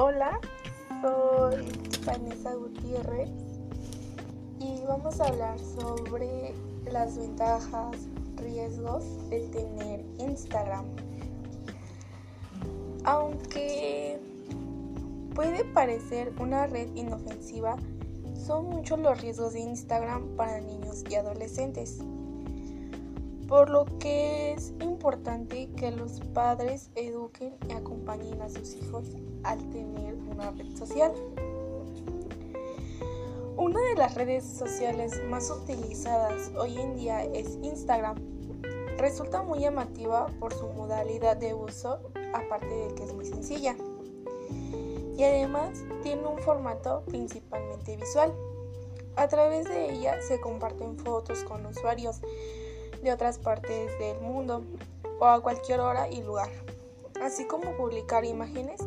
Hola, soy Vanessa Gutiérrez y vamos a hablar sobre las ventajas, riesgos de tener Instagram. Aunque puede parecer una red inofensiva, son muchos los riesgos de Instagram para niños y adolescentes por lo que es importante que los padres eduquen y acompañen a sus hijos al tener una red social. Una de las redes sociales más utilizadas hoy en día es Instagram. Resulta muy llamativa por su modalidad de uso, aparte de que es muy sencilla. Y además tiene un formato principalmente visual. A través de ella se comparten fotos con usuarios de otras partes del mundo o a cualquier hora y lugar. Así como publicar imágenes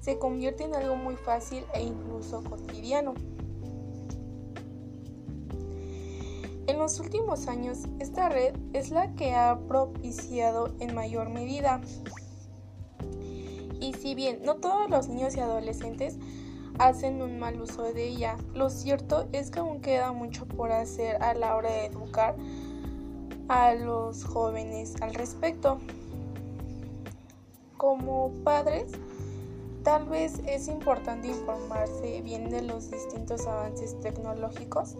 se convierte en algo muy fácil e incluso cotidiano. En los últimos años, esta red es la que ha propiciado en mayor medida. Y si bien no todos los niños y adolescentes hacen un mal uso de ella, lo cierto es que aún queda mucho por hacer a la hora de educar a los jóvenes al respecto. Como padres, tal vez es importante informarse bien de los distintos avances tecnológicos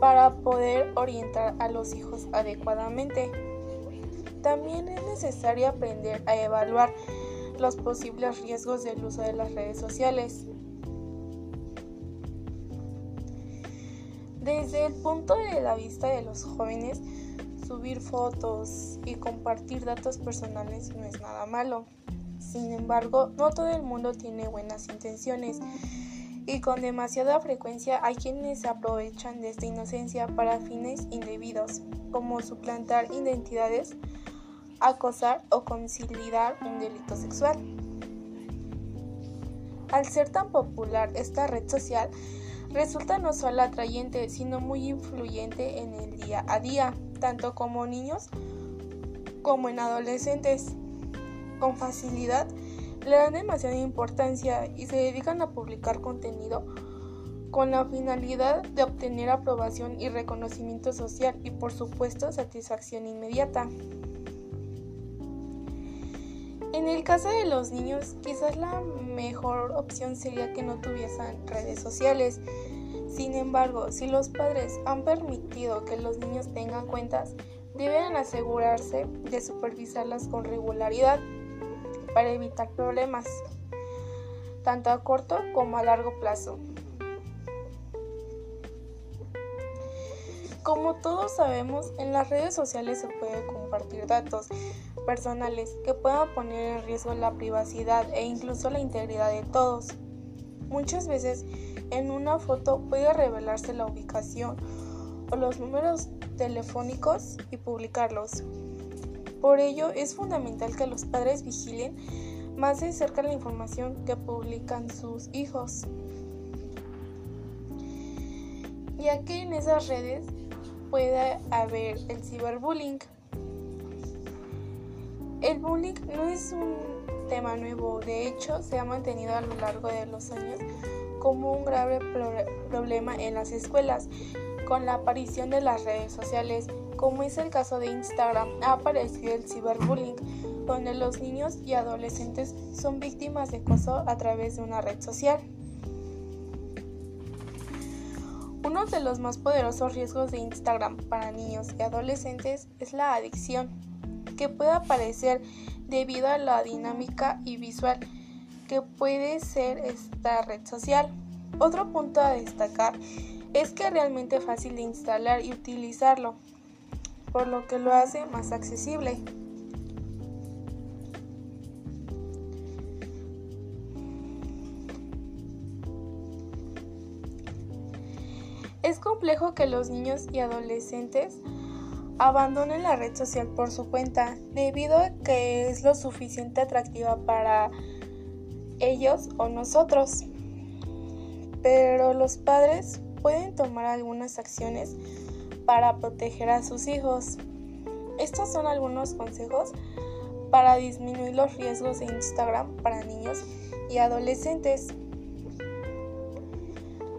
para poder orientar a los hijos adecuadamente. También es necesario aprender a evaluar los posibles riesgos del uso de las redes sociales. Desde el punto de la vista de los jóvenes, subir fotos y compartir datos personales no es nada malo. Sin embargo, no todo el mundo tiene buenas intenciones y con demasiada frecuencia hay quienes se aprovechan de esta inocencia para fines indebidos, como suplantar identidades, acosar o conciliar un delito sexual. Al ser tan popular esta red social, resulta no solo atrayente, sino muy influyente en el día a día tanto como niños como en adolescentes. Con facilidad le dan demasiada importancia y se dedican a publicar contenido con la finalidad de obtener aprobación y reconocimiento social y por supuesto satisfacción inmediata. En el caso de los niños, quizás la mejor opción sería que no tuviesen redes sociales, sin embargo, si los padres han permitido que los niños tengan cuentas, deben asegurarse de supervisarlas con regularidad para evitar problemas, tanto a corto como a largo plazo. Como todos sabemos, en las redes sociales se puede compartir datos personales que puedan poner en riesgo la privacidad e incluso la integridad de todos. Muchas veces en una foto puede revelarse la ubicación o los números telefónicos y publicarlos. Por ello es fundamental que los padres vigilen más de cerca la información que publican sus hijos, ya que en esas redes puede haber el ciberbullying. El bullying no es un tema nuevo, de hecho se ha mantenido a lo largo de los años como un grave problema en las escuelas. Con la aparición de las redes sociales, como es el caso de Instagram, ha aparecido el ciberbullying, donde los niños y adolescentes son víctimas de acoso a través de una red social. Uno de los más poderosos riesgos de Instagram para niños y adolescentes es la adicción, que puede aparecer debido a la dinámica y visual que puede ser esta red social. Otro punto a destacar es que es realmente fácil de instalar y utilizarlo, por lo que lo hace más accesible. Es complejo que los niños y adolescentes abandonen la red social por su cuenta, debido a que es lo suficiente atractiva para ellos o nosotros. Pero los padres pueden tomar algunas acciones para proteger a sus hijos. Estos son algunos consejos para disminuir los riesgos de Instagram para niños y adolescentes.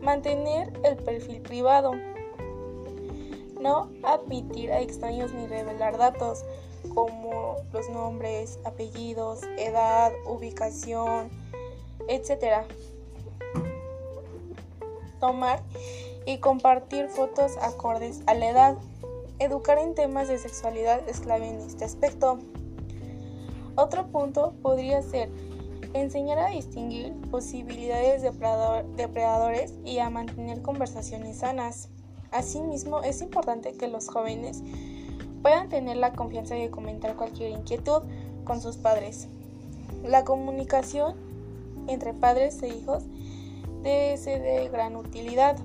Mantener el perfil privado. No admitir a extraños ni revelar datos como los nombres, apellidos, edad, ubicación, etc. Tomar y compartir fotos acordes a la edad. Educar en temas de sexualidad es clave en este aspecto. Otro punto podría ser enseñar a distinguir posibilidades de depredadores y a mantener conversaciones sanas. Asimismo, es importante que los jóvenes puedan tener la confianza de comentar cualquier inquietud con sus padres. La comunicación entre padres e hijos debe ser de gran utilidad.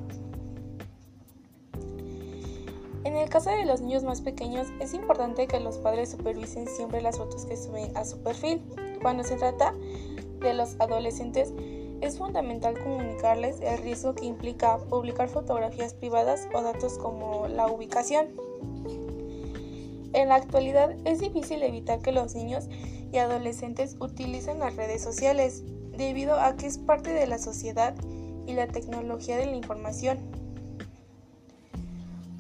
En el caso de los niños más pequeños, es importante que los padres supervisen siempre las fotos que suben a su perfil. Cuando se trata de los adolescentes, es fundamental comunicarles el riesgo que implica publicar fotografías privadas o datos como la ubicación. En la actualidad es difícil evitar que los niños y adolescentes utilicen las redes sociales, debido a que es parte de la sociedad y la tecnología de la información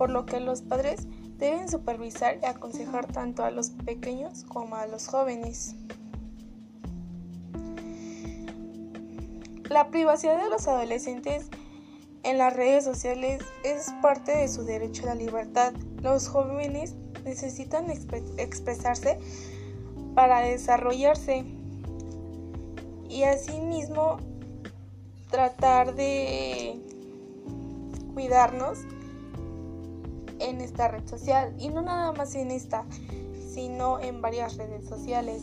por lo que los padres deben supervisar y aconsejar tanto a los pequeños como a los jóvenes. La privacidad de los adolescentes en las redes sociales es parte de su derecho a la libertad. Los jóvenes necesitan expresarse para desarrollarse y asimismo tratar de cuidarnos en esta red social y no nada más en esta, sino en varias redes sociales.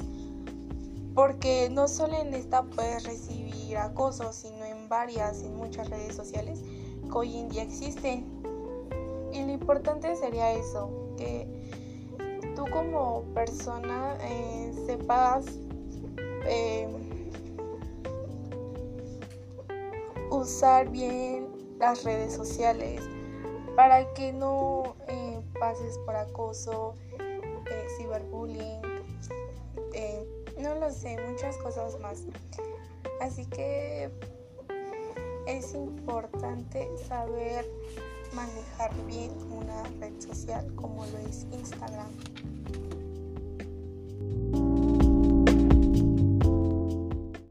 Porque no solo en esta puedes recibir acoso, sino en varias, en muchas redes sociales que hoy en día existen. Y lo importante sería eso, que tú como persona eh, sepas eh, usar bien las redes sociales, para que no eh, pases por acoso, ciberbullying, no lo sé, muchas cosas más. Así que es importante saber manejar bien una red social como lo es Instagram.